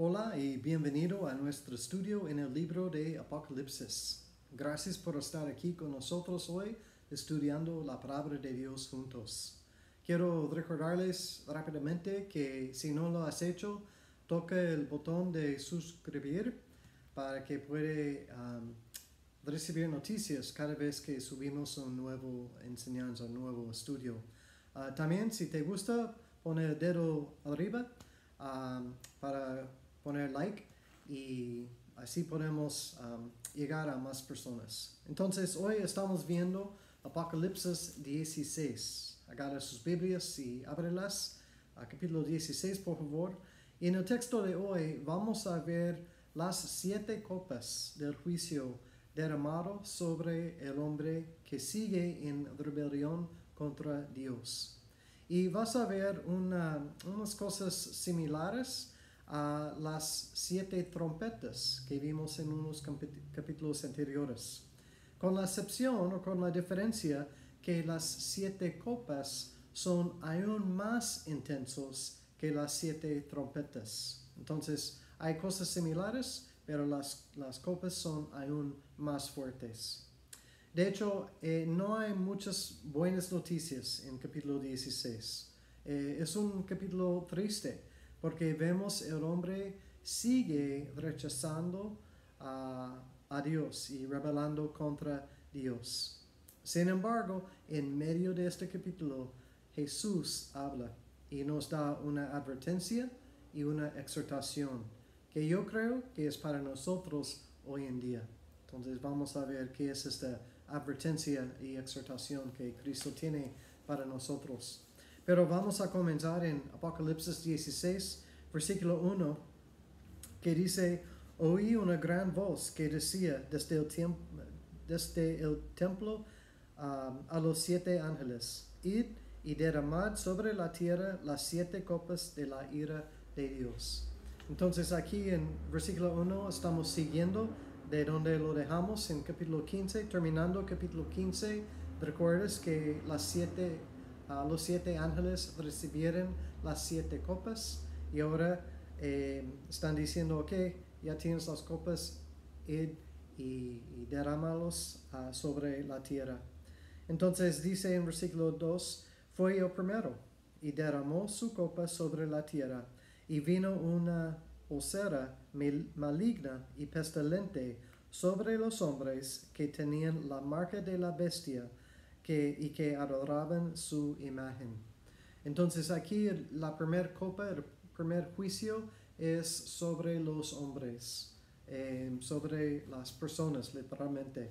Hola y bienvenido a nuestro estudio en el libro de Apocalipsis. Gracias por estar aquí con nosotros hoy estudiando la palabra de Dios juntos. Quiero recordarles rápidamente que si no lo has hecho, toca el botón de suscribir para que pueda um, recibir noticias cada vez que subimos un nuevo enseñanza, un nuevo estudio. Uh, también si te gusta, pone el dedo arriba um, para poner like y así podemos um, llegar a más personas. Entonces hoy estamos viendo Apocalipsis 16. Agarra sus Biblias y ábrelas a capítulo 16 por favor. Y en el texto de hoy vamos a ver las siete copas del juicio derramado sobre el hombre que sigue en rebelión contra Dios. Y vas a ver una, unas cosas similares a las siete trompetas que vimos en unos capítulos anteriores, con la excepción o con la diferencia que las siete copas son aún más intensos que las siete trompetas. Entonces, hay cosas similares, pero las, las copas son aún más fuertes. De hecho, eh, no hay muchas buenas noticias en capítulo 16. Eh, es un capítulo triste porque vemos el hombre sigue rechazando a, Dios y rebelando contra Dios. Sin embargo, en medio de este capítulo, Jesús habla y nos da una advertencia y una exhortación que yo creo que es para nosotros hoy en día. Entonces vamos a ver qué es esta advertencia y exhortación que Cristo tiene para nosotros. Pero vamos a comenzar en Apocalipsis 16, versículo 1, que dice, oí una gran voz que decía desde el, templo um, a los siete ángeles, id y derramad sobre la tierra las siete copas de la ira de Dios. Entonces aquí en versículo 1 estamos siguiendo de donde lo dejamos en capítulo 15, terminando capítulo 15, recuerdas que las siete los siete ángeles recibieron las siete copas y ahora eh, están diciendo, ok, ya tienes las copas id y, derrámalos ah, sobre la tierra. Entonces dice en versículo 2, fue el primero y derramó su copa sobre la tierra y vino una ulcera maligna y pestilente sobre los hombres que tenían la marca de la bestia y que adoraban su imagen. Entonces aquí la primera copa, el primer juicio es sobre los hombres, em, sobre las personas literalmente.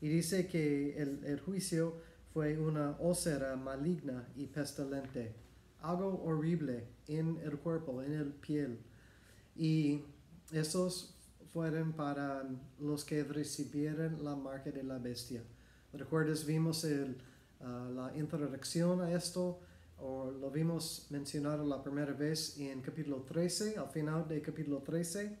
Y dice que el, el juicio fue una ósera maligna y pestilente, algo horrible en el cuerpo, en el piel. Y esos fueron para los que recibieron la marca de la bestia. ¿Recuerdas? Vimos el, uh, la introducción a esto, o lo vimos mencionado la primera vez en capítulo 13, al final de capítulo 13.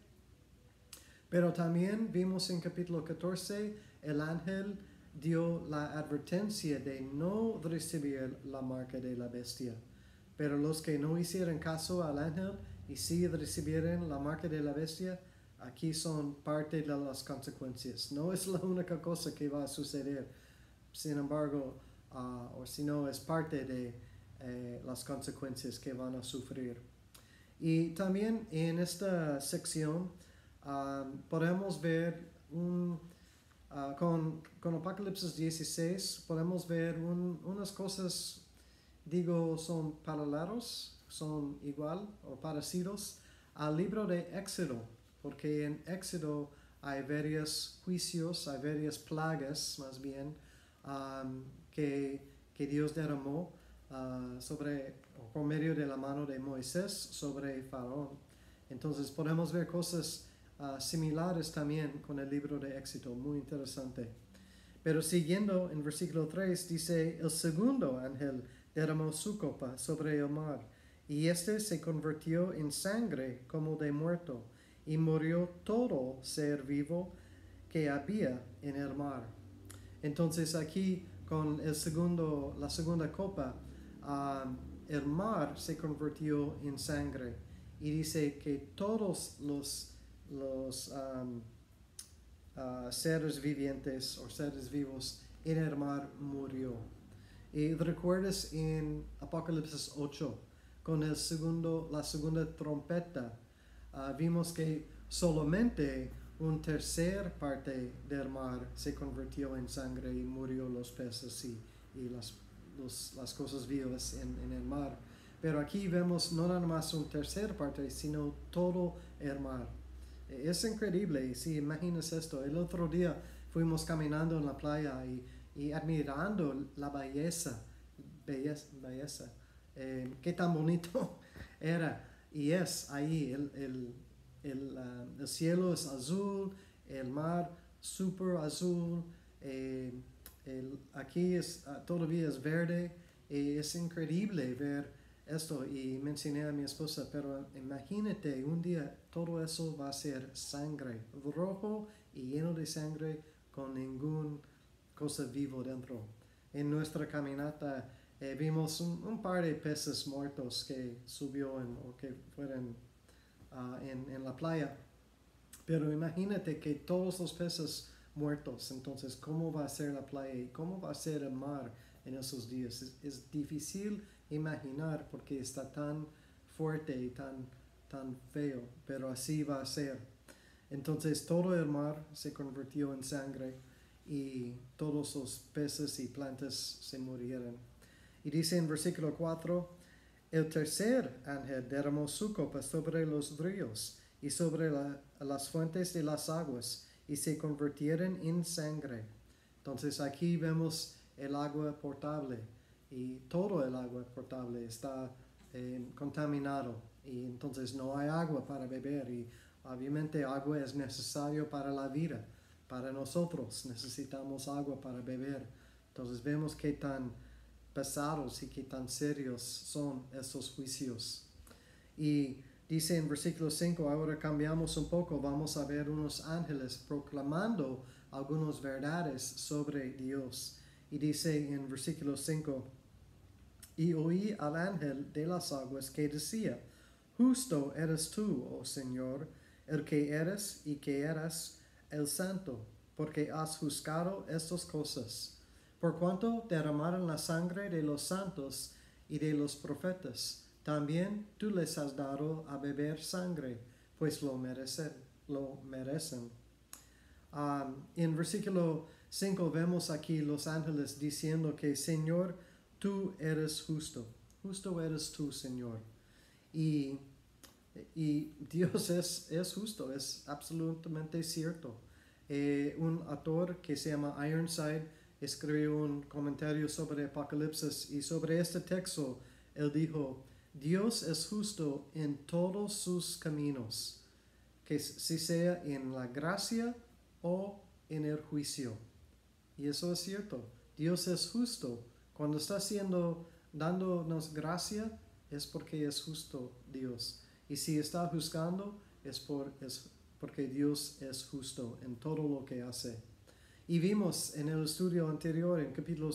Pero también vimos en capítulo 14, el ángel dio la advertencia de no recibir la marca de la bestia. Pero los que no hicieron caso al ángel y sí recibieron la marca de la bestia, aquí son parte de las consecuencias. No es la única cosa que va a suceder sin embargo, uh, o si no, es parte de eh, las consecuencias que van a sufrir. Y también en esta sección um, podemos ver un, uh, con, con, Apocalipsis 16, podemos ver un, unas cosas, digo, son paralelos, son igual o parecidos al libro de Éxodo, porque en Éxodo hay varios juicios, hay varias plagas más bien, Um, que, que, Dios derramó uh, sobre, por medio de la mano de Moisés sobre Faraón. Entonces podemos ver cosas uh, similares también con el libro de Éxito, muy interesante. Pero siguiendo en versículo 3 dice, el segundo ángel derramó su copa sobre el mar, y éste se convirtió en sangre como de muerto, y murió todo ser vivo que había en el mar. Entonces aquí con el segundo, la segunda copa, el mar se convirtió en sangre y dice que todos los, los uh, seres vivientes o seres vivos en el mar murió. Y recuerdas en Apocalipsis 8, con el segundo, la segunda trompeta, uh, vimos que solamente un tercer parte del mar se convirtió en sangre y murió los peces y, y las, las cosas vivas en, en, el mar. Pero aquí vemos no nada más un tercer parte, sino todo el mar. Es increíble, si imaginas esto. El otro día fuimos caminando en la playa y, y admirando la belleza, belleza, belleza eh, qué tan bonito era y es ahí el, el el, uh, el cielo es azul, el mar super azul, eh, el, aquí es, uh, todavía es verde, y es increíble ver esto y mencioné a mi esposa, pero imagínate un día todo eso va a ser sangre, rojo y lleno de sangre con ningún cosa vivo dentro. En nuestra caminata eh, vimos un, par de peces muertos que subió o que fueron uh, en, en, la playa. Pero imagínate que todos los peces muertos, entonces, ¿cómo va a ser la playa y cómo va a ser el mar en esos días? Es, es difícil imaginar porque está tan fuerte y tan, tan feo, pero así va a ser. Entonces todo el mar se convirtió en sangre y todos los peces y plantas se murieron. Y dice en versículo 4, el tercer ángel derramó su copa sobre los ríos y sobre la, las fuentes de las aguas y se convirtieron en sangre. Entonces aquí vemos el agua potable y todo el agua potable está eh, contaminado y entonces no hay agua para beber y obviamente agua es necesario para la vida, para nosotros necesitamos agua para beber. Entonces vemos que tan pesados y qué tan serios son esos juicios. Y dice en versículo 5, ahora cambiamos un poco, vamos a ver unos ángeles proclamando algunas verdades sobre Dios. Y dice en versículo 5, y oí al ángel de las aguas que decía, justo eres tú, oh Señor, el que eres y que eras el santo, porque has juzgado estas cosas por cuanto derramaron la sangre de los santos y de los profetas, también tú les has dado a beber sangre, pues lo merecen. Lo merecen. Um, en versículo 5 vemos aquí los ángeles diciendo que Señor, tú eres justo. Justo eres tú, Señor. Y, y Dios es, es, justo, es absolutamente cierto. Eh, un autor que se llama Ironside escribió un comentario sobre Apocalipsis y sobre este texto él dijo, Dios es justo en todos sus caminos, que si sea en la gracia o en el juicio. Y eso es cierto, Dios es justo. Cuando está haciendo, dándonos gracia, es porque es justo Dios. Y si está juzgando, es, por, es porque Dios es justo en todo lo que hace. Y vimos en el estudio anterior, en capítulo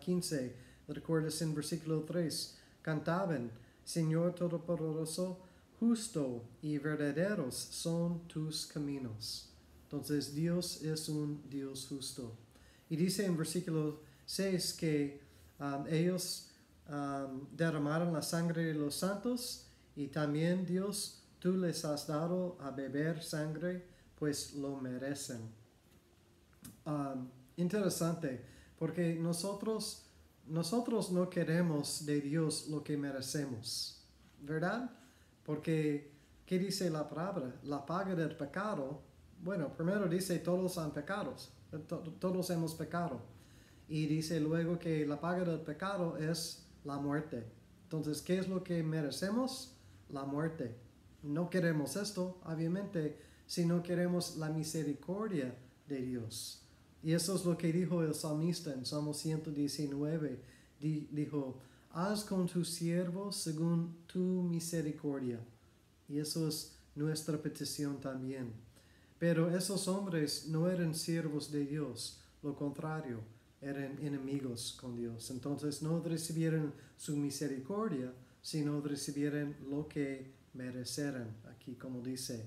15, ah, recuerdas en versículo 3, cantaban, Señor Todopoderoso, justo y verdaderos son tus caminos. Entonces Dios es un Dios justo. Y dice en versículo 6 que um, ellos um, derramaron la sangre de los santos y también Dios, tú les has dado a beber sangre, pues lo merecen. Um, interesante porque nosotros, nosotros no queremos de Dios lo que merecemos, ¿verdad? Porque, ¿qué dice la palabra? La paga del pecado, bueno, primero dice todos han pecados, todos hemos pecado. Y dice luego que la paga del pecado es la muerte. Entonces, ¿qué es lo que merecemos? La muerte. No queremos esto, obviamente, si no queremos la misericordia de Dios. Y eso es lo que dijo el salmista en Salmo 119. dijo, haz con tu siervo según tu misericordia. Y eso es nuestra petición también. Pero esos hombres no eran siervos de Dios, lo contrario, eran enemigos con Dios. Entonces no recibieron su misericordia, sino recibieron lo que merecieran, aquí como dice.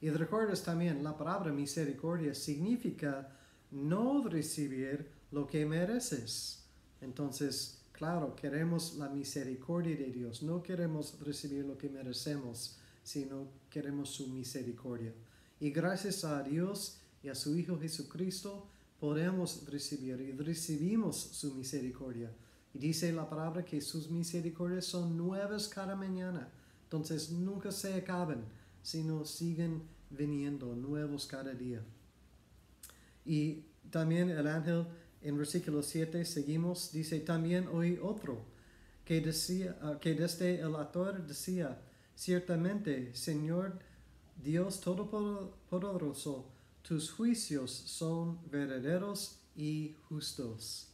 Y recuerdas también, la palabra misericordia significa no recibir lo que mereces. Entonces, claro, queremos la misericordia de Dios, no queremos recibir lo que merecemos, sino queremos su misericordia. Y gracias a Dios y a su Hijo Jesucristo podemos recibir y recibimos su misericordia. Y dice la palabra que sus misericordias son nuevas cada mañana. Entonces nunca se acaban, sino siguen viniendo nuevos cada día. Y también el ángel en versículo 7 seguimos, dice también hoy otro, que, decía, ah, que desde el autor decía, ciertamente, Señor Dios Todopoderoso, tus juicios son verdaderos y justos.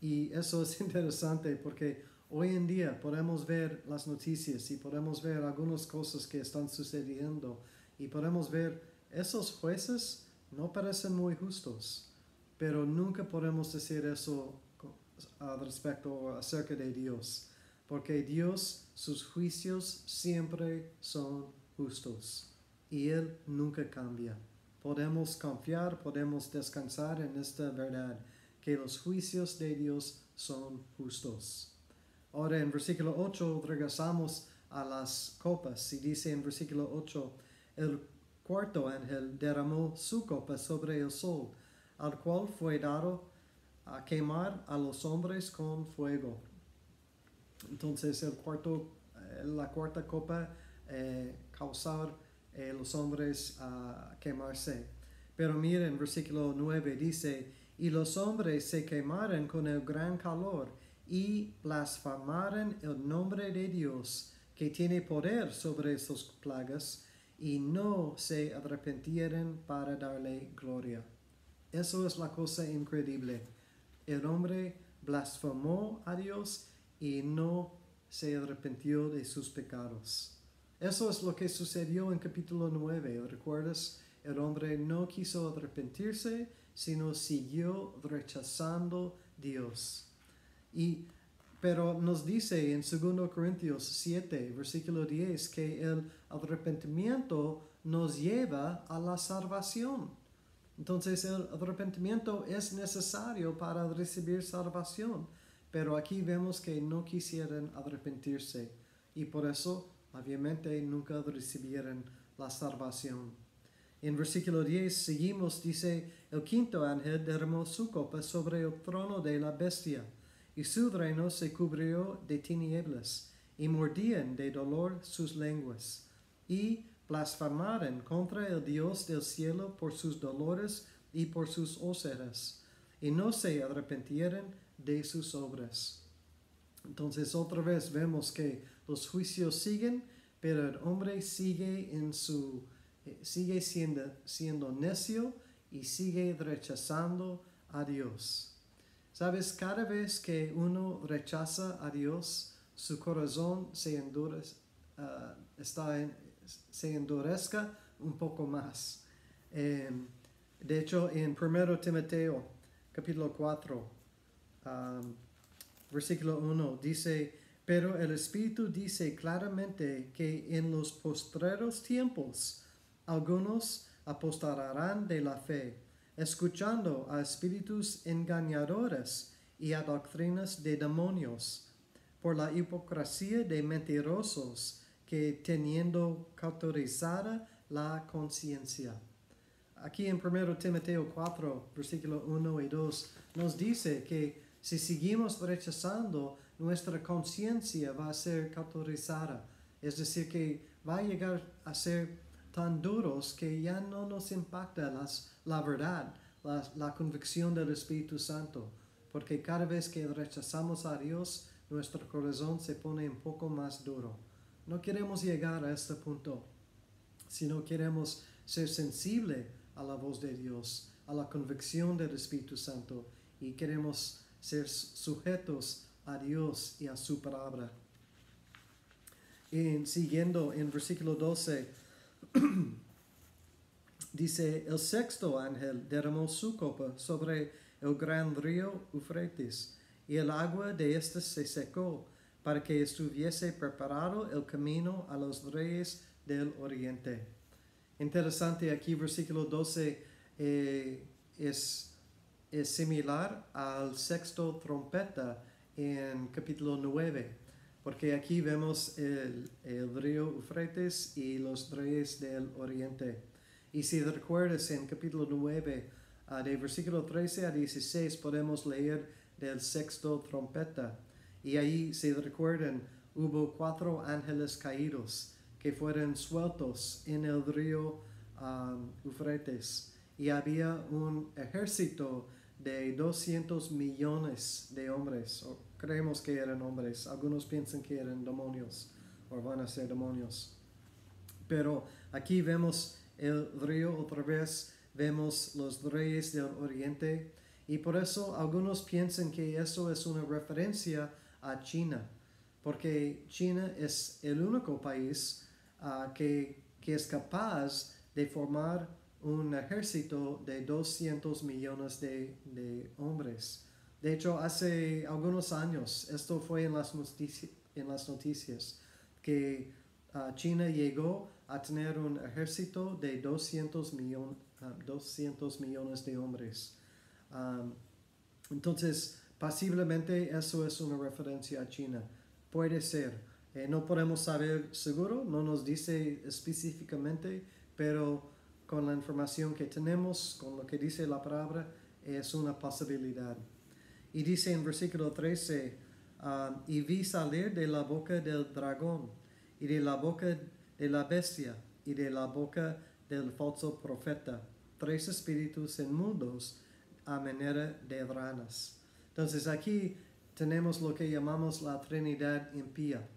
Y eso es interesante porque hoy en día podemos ver las noticias y podemos ver algunas cosas que están sucediendo y podemos ver esos jueces no parecen muy justos, pero nunca podemos decir eso al respecto acerca de Dios, porque Dios, sus juicios siempre son justos y Él nunca cambia. Podemos confiar, podemos descansar en esta verdad, que los juicios de Dios son justos. Ahora en versículo 8 regresamos a las copas y dice en versículo 8, el cuarto ángel derramó su copa sobre el sol, al cual fue dado a quemar a los hombres con fuego. Entonces el cuarto, eh, la cuarta copa eh, causar eh, los hombres a quemarse. Pero miren, versículo 9 dice, y los hombres se quemaron con el gran calor y blasfemaron el nombre de Dios, que tiene poder sobre esas plagas, y no se arrepintieron para darle gloria. Eso es la cosa increíble. El hombre blasfemó a Dios y no se arrepintió de sus pecados. Eso es lo que sucedió en capítulo 9. ¿Recuerdas? El hombre no quiso arrepentirse, sino siguió rechazando Dios. Y, pero nos dice en 2 Corintios 7, versículo 10, que el arrepentimiento nos lleva a la salvación. Entonces el arrepentimiento es necesario para recibir salvación, pero aquí vemos que no quisieran arrepentirse y por eso obviamente nunca recibieron la salvación. En versículo 10 seguimos, dice, el quinto ángel derramó su copa sobre el trono de la bestia, y su reino se cubrió de tinieblas, y mordían de dolor sus lenguas, y blasfemaron contra el Dios del cielo por sus dolores y por sus óseras, y no se arrepintieron de sus obras. Entonces otra vez vemos que los juicios siguen, pero el hombre sigue en su eh, sigue siendo, siendo necio y sigue rechazando a Dios. Sabes, cada vez que uno rechaza a Dios, su corazón se, endurece, ah, está se endurezca un poco más. Em, de hecho, en 1 Timoteo, capítulo 4, versículo 1, dice, pero el Espíritu dice claramente que en los postreros tiempos algunos apostarán de la fe, escuchando a espíritus engañadores y a doctrinas de demonios, por la hipocresía de mentirosos que teniendo cauterizada la conciencia. Aquí en 1 Timoteo 4, versículo 1 y 2, nos dice que si seguimos rechazando nuestra conciencia va a ser cauterizada, es decir, que va a llegar a ser tan duros que ya no nos impacta las, la verdad, la, la convicción del Espíritu Santo, porque cada vez que rechazamos a Dios, nuestro corazón se pone un poco más duro. No queremos llegar a este punto, sino queremos ser sensible a la voz de Dios, a la convicción del Espíritu Santo y queremos ser sujetos a Dios y a su palabra. Y siguiendo en versículo 12, dice, el sexto ángel derramó su copa sobre el gran río Eufrates, y el agua de éste se secó para que estuviese preparado el camino a los reyes del oriente. Interesante aquí, versículo 12 eh, es, es similar al sexto trompeta en capítulo 9, porque aquí vemos el, río Eufrates y los reyes del oriente. Y si recuerdas en capítulo 9, uh, de versículo 13 a 16, podemos leer del sexto trompeta. Y ahí, si recuerdan, hubo cuatro ángeles caídos que fueron sueltos en el río um, Eufrates. Y había un ejército de 200 millones de hombres, creemos que eran hombres, algunos piensan que eran demonios o van a ser demonios. Pero aquí vemos el río otra vez, vemos los reyes del oriente y por eso algunos piensan que eso es una referencia a China, porque China es el único país uh, que, que es capaz de formar un ejército de 200 millones de, de, hombres. De hecho, hace algunos años, esto fue en las, notici en las noticias, que uh, China llegó a tener un ejército de 200, millon, uh, 200 millones de hombres. Entonces, posiblemente eso es una referencia a China. Puede ser. Eh, no podemos saber seguro, no nos dice específicamente, pero con la información que tenemos, con lo que dice la palabra, es una posibilidad. Y dice en versículo 13, um, y vi salir de la boca del dragón, y de la boca de la bestia, y de la boca del falso profeta, tres espíritus inmundos a manera de ranas. Entonces aquí tenemos lo que llamamos la Trinidad impía.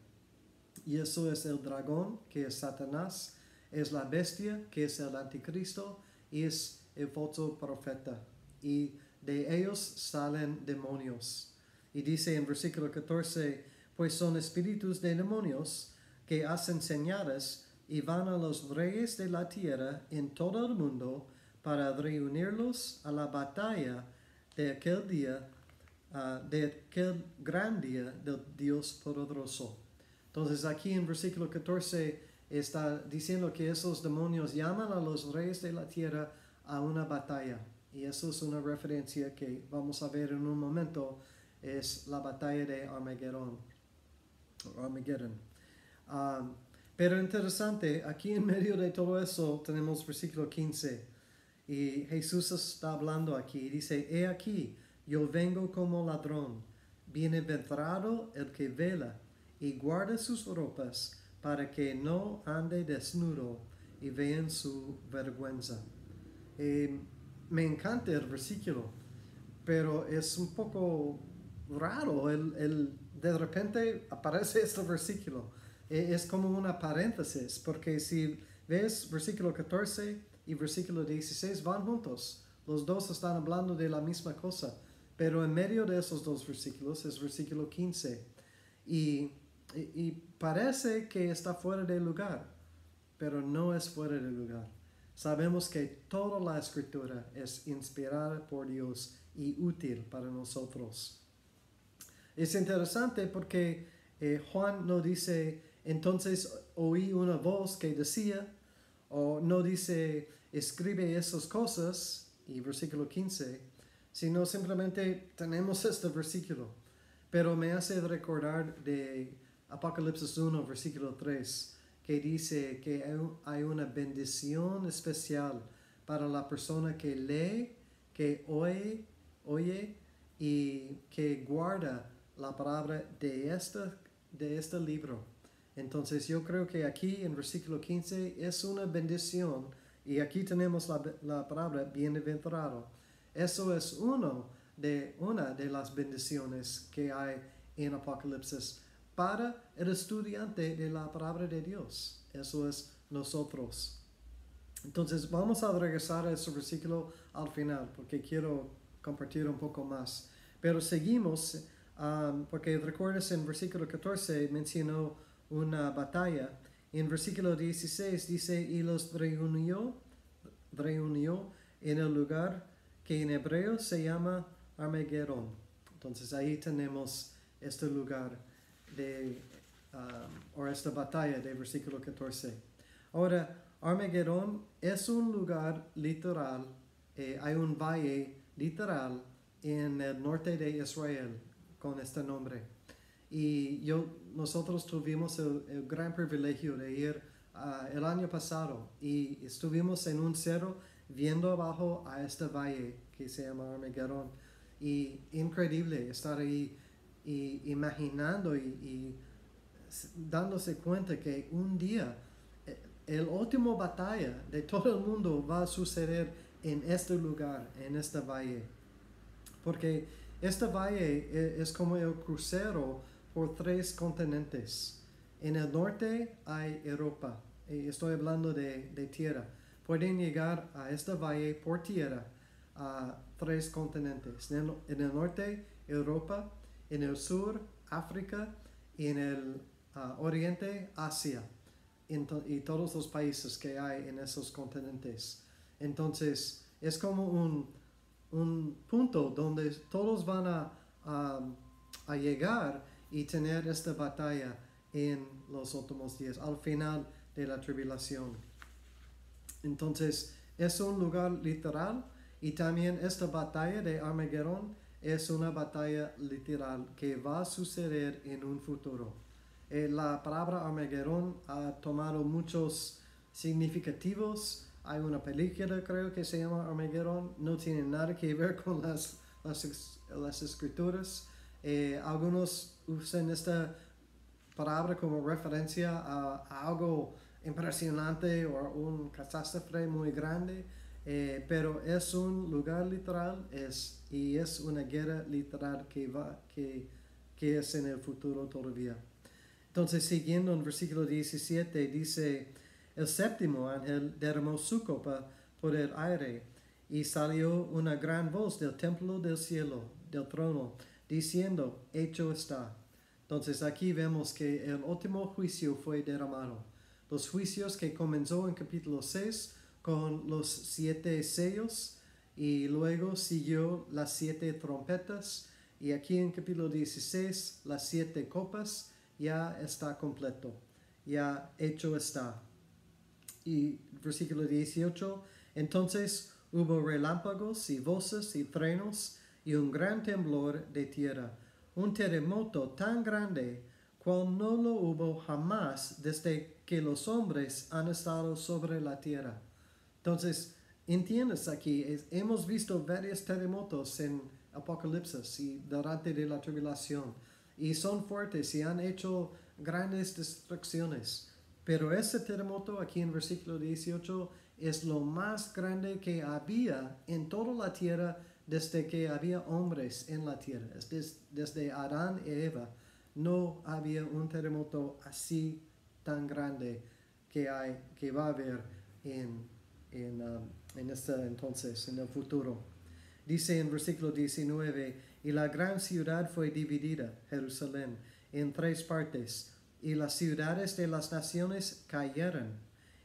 Y eso es el dragón, que es Satanás, es la bestia, que es el anticristo, y es el falso profeta. Y de ellos salen demonios. Y dice en versículo 14, pues son espíritus de demonios que hacen señales y van a los reyes de la tierra en todo el mundo para reunirlos a la batalla de aquel día, uh, de aquel gran día del Dios poderoso. Entonces aquí en versículo 14 está diciendo que esos demonios llaman a los reyes de la tierra a una batalla. Y eso es una referencia que vamos a ver en un momento, es la batalla de Armageddon. Armageddon. Um, pero interesante, aquí en medio de todo eso tenemos versículo 15. Y Jesús está hablando aquí. Dice, he aquí, yo vengo como ladrón. Bienaventurado el que vela y guarda sus ropas para que no ande desnudo y vean su vergüenza. Eh, me encanta el versículo, pero es un poco raro. El, el, de repente aparece este versículo. E, es como una paréntesis, porque si ves versículo 14 y versículo 16 van juntos. Los dos están hablando de la misma cosa, pero en medio de esos dos versículos es versículo 15. Y y, parece que está fuera de lugar, pero no es fuera de lugar. Sabemos que toda la escritura es inspirada por Dios y útil para nosotros. Es interesante porque eh, Juan no dice, entonces oí una voz que decía, o no dice, escribe esas cosas, y versículo 15, sino simplemente tenemos este versículo. Pero me hace recordar de Apocalipsis 1, versículo 3, que dice que hay una bendición especial para la persona que lee, que oye, oye y que guarda la palabra de, esta, de este libro. Entonces yo creo que aquí en versículo 15 es una bendición y aquí tenemos la, la palabra bienaventurado. Eso es uno de, una de las bendiciones que hay en Apocalipsis para el estudiante de la palabra de Dios. Eso es nosotros. Entonces vamos a regresar a ese versículo al final porque quiero compartir un poco más. Pero seguimos um, porque recuerdas en versículo 14 mencionó una batalla. En versículo 16 dice, y los reunió, reunió en el lugar que en hebreo se llama Armageddon. Entonces ahí tenemos este lugar de um, o esta batalla de versículo 14. Ahora, Armagedón es un lugar literal, eh, hay un valle literal en el norte de Israel con este nombre. Y yo, nosotros tuvimos el, el gran privilegio de ir uh, el año pasado y estuvimos en un cerro viendo abajo a este valle que se llama Armagedón. Y increíble estar ahí y imaginando y, y dándose cuenta que un día eh, el último batalla de todo el mundo va a suceder en este lugar, en este valle. Porque este valle e, es como el crucero por tres continentes. En el norte hay Europa, estoy hablando de, de tierra. Pueden llegar a este valle por tierra a tres continentes. En el, norte, Europa, en el sur, África, y en el uh, oriente, Asia, y todos los países que hay en esos continentes. Entonces, es como un, un punto donde todos van a, a, llegar y tener esta batalla en los últimos días, al final de la tribulación. Entonces, es un lugar literal y también esta batalla de Armagedón es una batalla literal que va a suceder en un futuro. Eh, la palabra Armagedón ha tomado muchos significativos hay una película, creo que se llama Armageddon. No tiene nada que ver con las, las, escrituras. Eh, algunos usan esta palabra como referencia a, algo impresionante o un catástrofe muy grande. Eh, pero es un lugar literal es, y es una guerra literal que, va, que, que es en el futuro todavía. Entonces, siguiendo en versículo 17, dice, el séptimo ángel derramó su copa por el aire y salió una gran voz del templo del cielo, del trono, diciendo, hecho está. Entonces aquí vemos que el último juicio fue derramado. Los juicios que comenzó en capítulo 6 con los siete sellos y luego siguió las siete trompetas y aquí en capítulo 16 las siete copas ya está completo, ya hecho está y versículo 18, entonces hubo relámpagos y voces y frenos y un gran temblor de tierra, un terremoto tan grande cual no lo hubo jamás desde que los hombres han estado sobre la tierra. Entonces, entiendes aquí, hemos visto varios terremotos en Apocalipsis y durante la tribulación, y son fuertes y han hecho grandes destrucciones. Pero ese terremoto aquí en versículo 18 es lo más grande que había en toda la tierra desde que había hombres en la tierra. Desde, Adán y Eva no había un terremoto así tan grande que, hay, que va a haber en, en, um, en este entonces, en el futuro. Dice en versículo 19, y la gran ciudad fue dividida, Jerusalén, en tres partes y las ciudades de las naciones cayeron,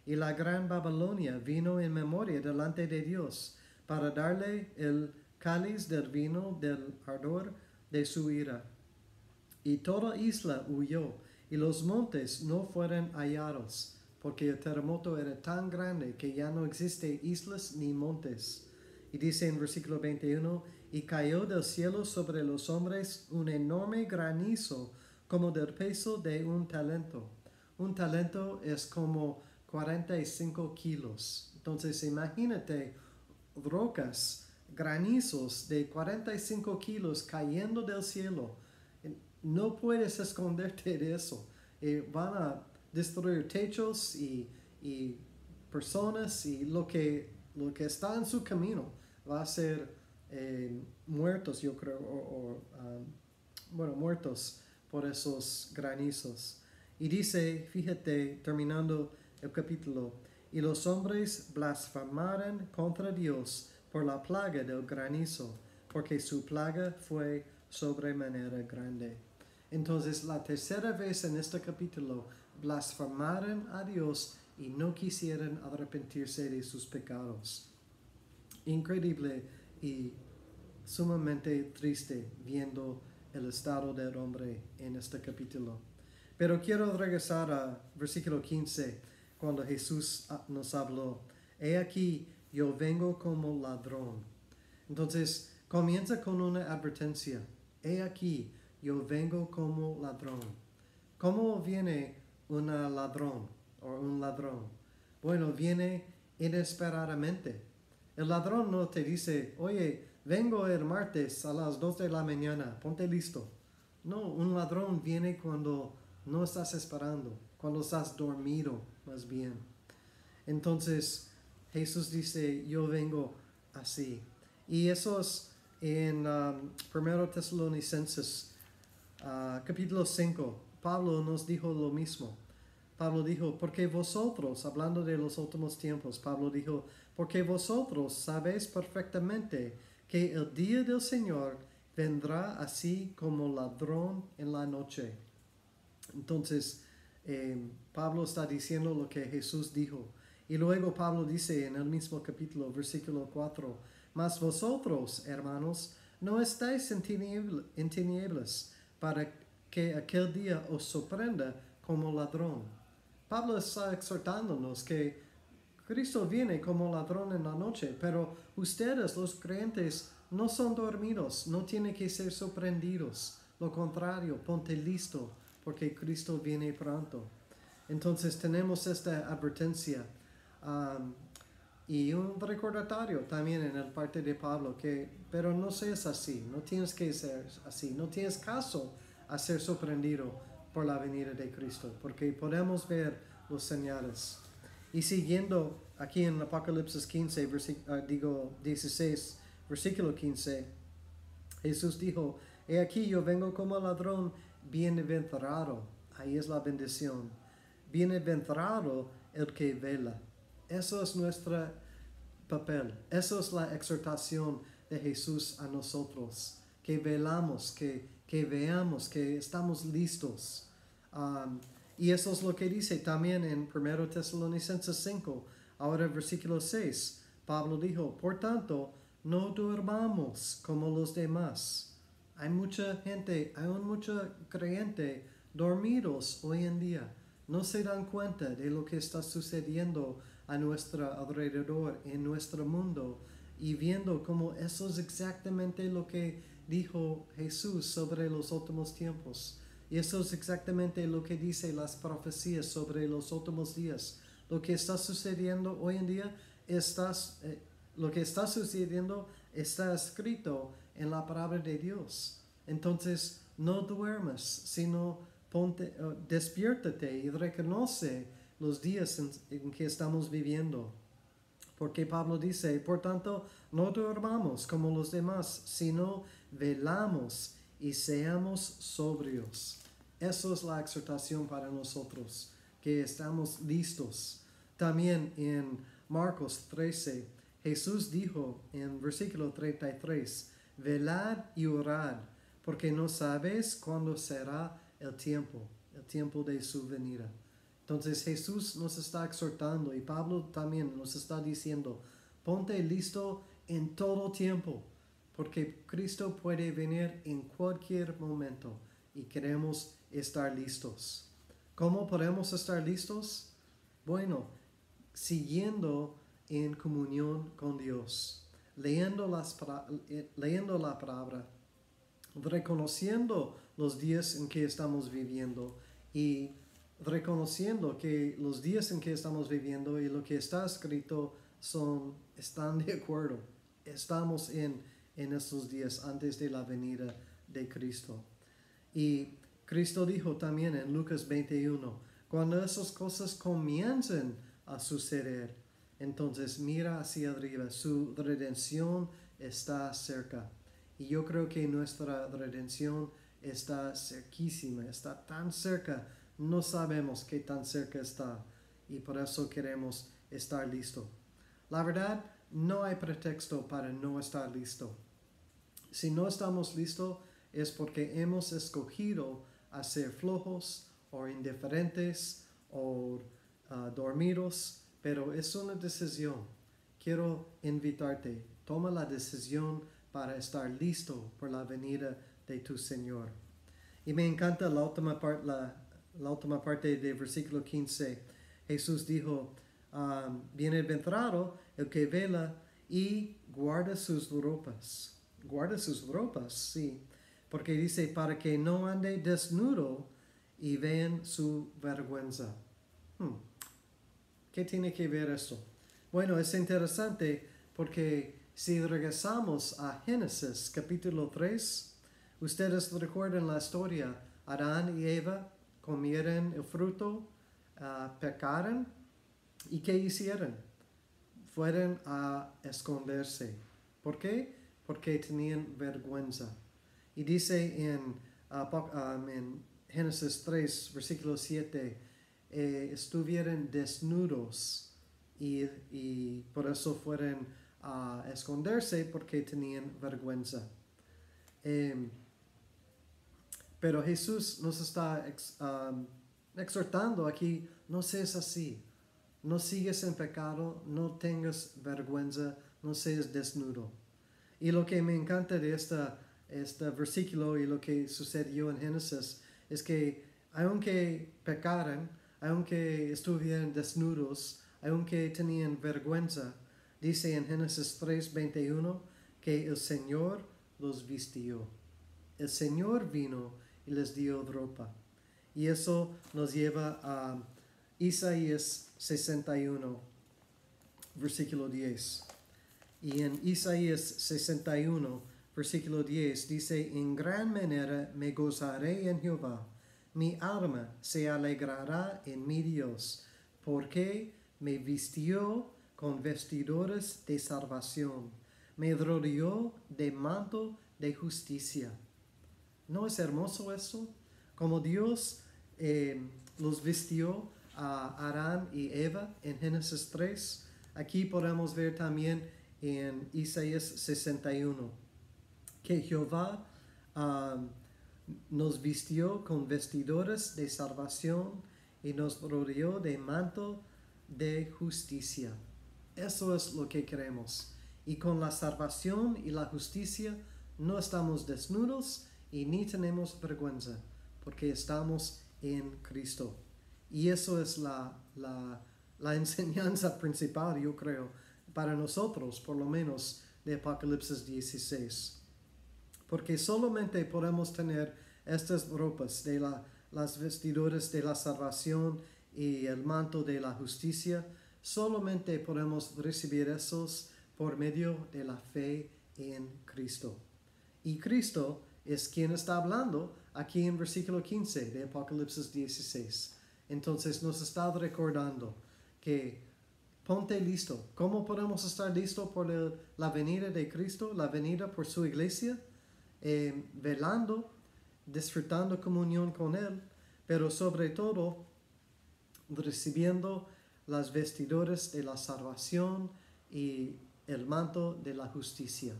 y la gran Babilonia vino en memoria delante de Dios, para darle el cáliz del vino del ardor de su ira. Y toda isla huyó, y los montes no fueron hallados, porque el terremoto era tan grande que ya no existe islas ni montes. Y dice en versículo 21, y cayó del cielo sobre los hombres un enorme granizo, como del peso de un talento. Un talento es como 45 kilos. Entonces imagínate rocas, granizos de 45 kilos cayendo del cielo. No puedes esconderte de eso. Eh, van a destruir techos y, personas y lo que, lo que está en su camino va a ser eh, muertos, yo creo, o, um, bueno, muertos por esos granizos. Y dice, fíjate, terminando el capítulo, y los hombres blasfemaron contra Dios por la plaga del granizo, porque su plaga fue sobremanera grande. Entonces, la tercera vez en este capítulo, blasfemaron a Dios y no quisieron arrepentirse de sus pecados. Increíble y sumamente triste viendo el estado del hombre en este capítulo. Pero quiero regresar a versículo 15, cuando Jesús ah, nos habló, He aquí, yo vengo como ladrón. Entonces, comienza con una advertencia. He aquí, yo vengo como ladrón. ¿Cómo viene un ladrón o un ladrón? Bueno, viene inesperadamente. El ladrón no te dice, oye, vengo el martes a las 2 de la mañana, ponte listo. No, un ladrón viene cuando no estás esperando, cuando estás dormido más bien. Entonces Jesús dice, yo vengo así. Y eso es en 1 um, Tesalonicenses uh, capítulo 5. Pablo nos dijo lo mismo. Pablo dijo, porque vosotros, hablando de los últimos tiempos, Pablo dijo, porque vosotros sabéis perfectamente que el día del Señor vendrá así como ladrón en la noche. Entonces, eh, Pablo está diciendo lo que Jesús dijo. Y luego Pablo dice en el mismo capítulo, versículo 4, mas vosotros, hermanos, no estáis en, tinieblas para que aquel día os sorprenda como ladrón. Pablo está exhortándonos que Cristo viene como ladrón en la noche, pero ustedes, los creyentes, no son dormidos, no tienen que ser sorprendidos. Lo contrario, ponte listo, porque Cristo viene pronto. Entonces tenemos esta advertencia um, y un recordatorio también en el parte de Pablo, que, pero no seas así, no tienes que ser así, no tienes caso a ser sorprendido por la venida de Cristo, porque podemos ver los señales. Y siguiendo aquí en Apocalipsis 15, ah, digo 16, versículo 15, Jesús dijo, He aquí yo vengo como ladrón, bienaventurado, ahí es la bendición, bienaventurado el que vela. Eso es nuestro papel, eso es la exhortación de Jesús a nosotros, que velamos, que, que veamos, que estamos listos. Um, y eso es lo que dice también en 1 Tesalonicenses 5, ahora versículo 6. Pablo dijo, por tanto, no durmamos como los demás hay mucha gente, hay un mucho creyente dormidos hoy en día. No se dan cuenta de lo que está sucediendo a nuestro alrededor, en nuestro mundo, y viendo cómo eso es exactamente lo que dijo Jesús sobre los últimos tiempos. Y eso es exactamente lo que dice las profecías sobre los últimos días. Lo que está sucediendo hoy en día, estás, eh, lo que está sucediendo está escrito en la palabra de Dios. Entonces, no duermas, sino uh, despiértate y reconoce los días en, que estamos viviendo. Porque Pablo dice, por tanto, no durmamos como los demás, sino velamos y seamos sobrios. Eso es la exhortación para nosotros, que estamos listos. También en Marcos 13, Jesús dijo en versículo 33, velad y orad, porque no sabes cuándo será el tiempo, el tiempo de su venida. Entonces Jesús nos está exhortando y Pablo también nos está diciendo, ponte listo en todo tiempo, porque Cristo puede venir en cualquier momento y queremos estar listos. ¿Cómo podemos estar listos? Bueno, siguiendo en comunión con Dios leyendo, las, leyendo la palabra, reconociendo los días en que estamos viviendo y reconociendo que los días en que estamos viviendo y lo que está escrito son, están de acuerdo. Estamos en, en estos días antes de la venida de Cristo. Y Cristo dijo también en Lucas 21, cuando esas cosas comiencen a suceder, entonces mira hacia arriba, su redención está cerca. Y yo creo que nuestra redención está cerquísima, está tan cerca, no sabemos qué tan cerca está y por eso queremos estar listo. La verdad, no hay pretexto para no estar listo. Si no estamos listos es porque hemos escogido a ser flojos o indiferentes o uh, dormidos pero es una decisión. Quiero invitarte, toma la decisión para estar listo por la venida de tu Señor. Y me encanta la última, part, la, última parte del versículo 15. Jesús dijo, um, bienaventurado el que vela y guarda sus ropas. Guarda sus ropas, sí. Porque dice, para que no ande desnudo y vean su vergüenza. Hmm. ¿Qué tiene que ver eso? Bueno, es interesante porque si regresamos a Génesis capítulo 3, ustedes recuerdan la historia, Adán y Eva comieron el fruto, uh, pecaron y ¿qué hicieron? Fueron a esconderse. ¿Por qué? Porque tenían vergüenza. Y dice en, uh, en Génesis 3, versículo 7, eh, estuvieron desnudos y, y, por eso fueron a esconderse porque tenían vergüenza. Eh, pero Jesús nos está ex, exhortando aquí, no seas así, no sigues en pecado, no tengas vergüenza, no seas desnudo. Y lo que me encanta de esta, este versículo y lo que sucedió en Génesis es que aunque pecaran, aunque estuvieran desnudos, aunque tenían vergüenza, dice en Génesis 3:21 que el Señor los vistió. El Señor vino y les dio ropa. Y eso nos lleva a Isaías 61, versículo 10. Y en Isaías 61, versículo 10 dice, en gran manera me gozaré en Jehová mi alma se alegrará en mi Dios, porque me vistió con vestidores de salvación, me rodeó de manto de justicia. ¿No es hermoso eso? Como Dios eh, los vistió a Arán y Eva en Génesis 3, aquí podemos ver también en Isaías 61 que Jehová nos vistió con vestidores de salvación y nos rodeó de manto de justicia. Eso es lo que queremos. Y con la salvación y la justicia no estamos desnudos y ni tenemos vergüenza, porque estamos en Cristo. Y eso es la, la, la enseñanza principal, yo creo, para nosotros, por lo menos, de Apocalipsis 16 porque solamente podemos tener estas ropas de la, las vestiduras de la salvación y el manto de la justicia, solamente podemos recibir esos por medio de la fe en Cristo. Y Cristo es quien está hablando aquí en versículo 15 de Apocalipsis 16. Entonces nos está recordando que ponte listo. ¿Cómo podemos estar listos por la venida de Cristo, la venida por su iglesia? eh, velando, disfrutando comunión con Él, pero sobre todo recibiendo las vestiduras de la salvación y el manto de la justicia.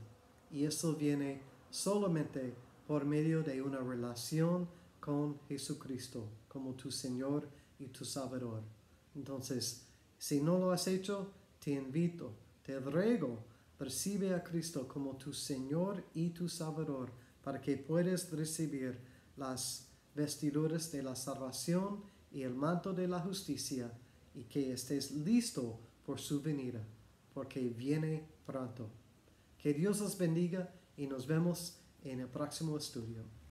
Y eso viene solamente por medio de una relación con Jesucristo como tu Señor y tu Salvador. Entonces, si no lo has hecho, te invito, te ruego Recibe a Cristo como tu Señor y tu Salvador para que puedas recibir las vestiduras de la salvación y el manto de la justicia y que estés listo por su venida, porque viene pronto. Que Dios los bendiga y nos vemos en el próximo estudio.